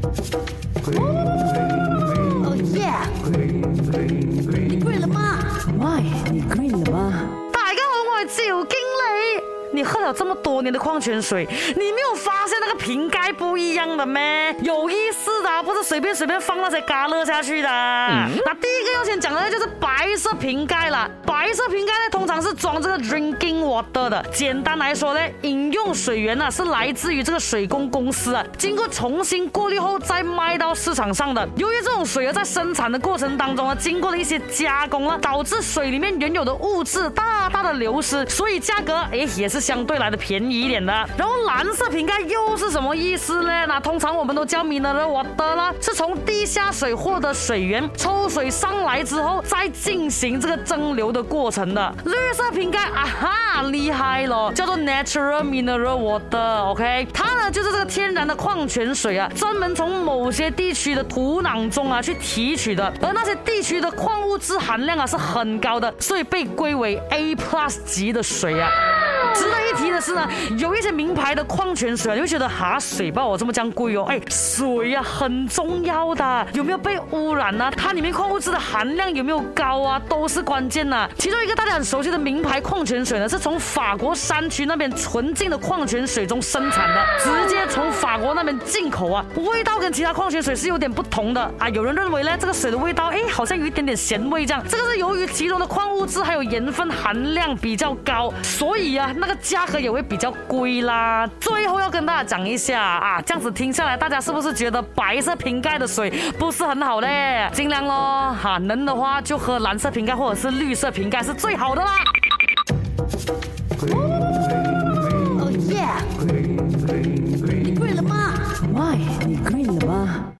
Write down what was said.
哦耶！你了吗你了吗？大家好，我叫金理你喝了这么多年的矿泉水，你没有发现那个瓶盖不一样的吗？有意思啊，不是随便随便放那些嘎乐下去的。那。讲的就是白色瓶盖了，白色瓶盖呢通常是装这个 drinking water 的。简单来说呢，饮用水源呢是来自于这个水工公司啊，经过重新过滤后再卖到市场上的。由于这种水啊在生产的过程当中啊，经过了一些加工啊，导致水里面原有的物质大大的流失，所以价格诶也是相对来的便宜一点的。然后蓝色瓶盖又是什么意思呢？那通常我们都叫 mineral water 啦，是从地下水获得水源，抽水上来。之后再进行这个蒸馏的过程的绿色瓶盖啊哈厉害了，叫做 natural mineral water，OK，它呢就是这个天然的矿泉水啊，专门从某些地区的土壤中啊去提取的，而那些地区的矿物质含量啊是很高的，所以被归为 A plus 级的水啊。值得一提的是呢，有一些名牌的矿泉水啊，你会觉得哈水吧，我这么讲贵哦，哎，水呀很重要的，有没有被污染呢？它里面矿物质的含量有没有高啊？都是关键呐。其中一个大家很熟悉的名牌矿泉水呢，是从法国山区那边纯净的矿泉水中生产的，直接从法国那边进口啊，味道跟其他矿泉水是有点不同的啊。有人认为呢，这个水的味道哎，好像有一点点咸味这样，这个是由于其中的矿物质还有盐分含量比较高，所以啊。那个价格也会比较贵啦。最后要跟大家讲一下啊，这样子听下来，大家是不是觉得白色瓶盖的水不是很好嘞？尽量咯，哈能的话就喝蓝色瓶盖或者是绿色瓶盖是最好的啦。哦耶！